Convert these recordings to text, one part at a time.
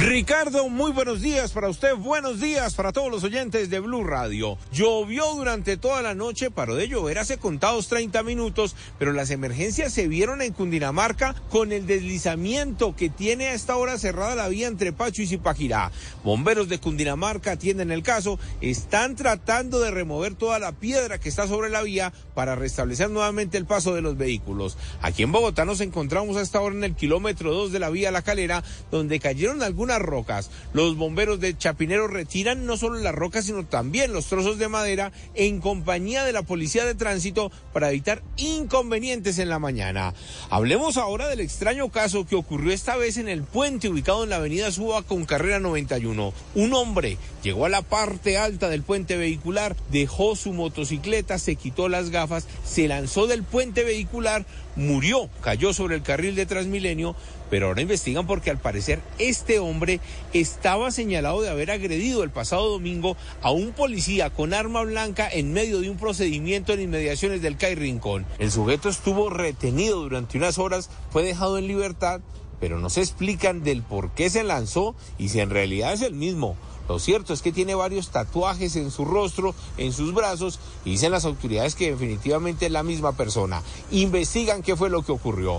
Ricardo, muy buenos días para usted, buenos días para todos los oyentes de Blue Radio. Llovió durante toda la noche, paró de llover hace contados 30 minutos, pero las emergencias se vieron en Cundinamarca con el deslizamiento que tiene a esta hora cerrada la vía entre Pacho y Zipaquirá. Bomberos de Cundinamarca atienden el caso, están tratando de remover toda la piedra que está sobre la vía para restablecer nuevamente el paso de los vehículos. Aquí en Bogotá nos encontramos a esta hora en el kilómetro 2 de la vía La Calera, donde cayeron algunas rocas. Los bomberos de Chapinero retiran no solo las rocas, sino también los trozos de madera en compañía de la policía de tránsito para evitar inconvenientes en la mañana. Hablemos ahora del extraño caso que ocurrió esta vez en el puente ubicado en la avenida Suba con carrera 91. Un hombre llegó a la parte alta del puente vehicular, dejó su motocicleta, se quitó las gafas, se lanzó del puente vehicular, murió, cayó sobre el carril de Transmilenio, pero ahora investigan porque al parecer este hombre estaba señalado de haber agredido el pasado domingo a un policía con arma blanca en medio de un procedimiento en inmediaciones del CAI Rincón. El sujeto estuvo retenido durante unas horas, fue dejado en libertad, pero no se explican del por qué se lanzó y si en realidad es el mismo. Lo cierto es que tiene varios tatuajes en su rostro, en sus brazos, y dicen las autoridades que definitivamente es la misma persona. Investigan qué fue lo que ocurrió.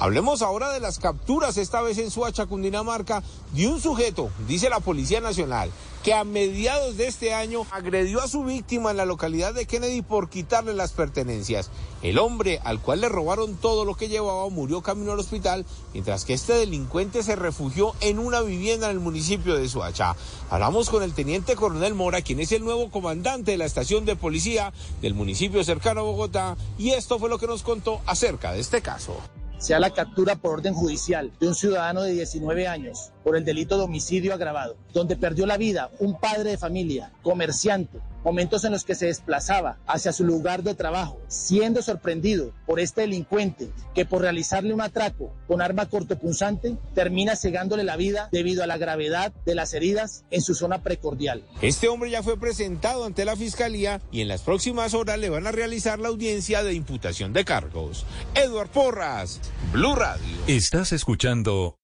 Hablemos ahora de las capturas, esta vez en Suacha, Cundinamarca, de un sujeto, dice la Policía Nacional, que a mediados de este año agredió a su víctima en la localidad de Kennedy por quitarle las pertenencias. El hombre al cual le robaron todo lo que llevaba murió camino al hospital, mientras que este delincuente se refugió en una vivienda en el municipio de Suacha. Hablamos con el teniente coronel Mora, quien es el nuevo comandante de la estación de policía del municipio cercano a Bogotá, y esto fue lo que nos contó acerca de este caso sea la captura por orden judicial de un ciudadano de 19 años por el delito de homicidio agravado, donde perdió la vida un padre de familia, comerciante, momentos en los que se desplazaba hacia su lugar de trabajo, siendo sorprendido por este delincuente que por realizarle un atraco con arma cortopunzante termina cegándole la vida debido a la gravedad de las heridas en su zona precordial. Este hombre ya fue presentado ante la fiscalía y en las próximas horas le van a realizar la audiencia de imputación de cargos. Edward Porras, Blue Radio. Estás escuchando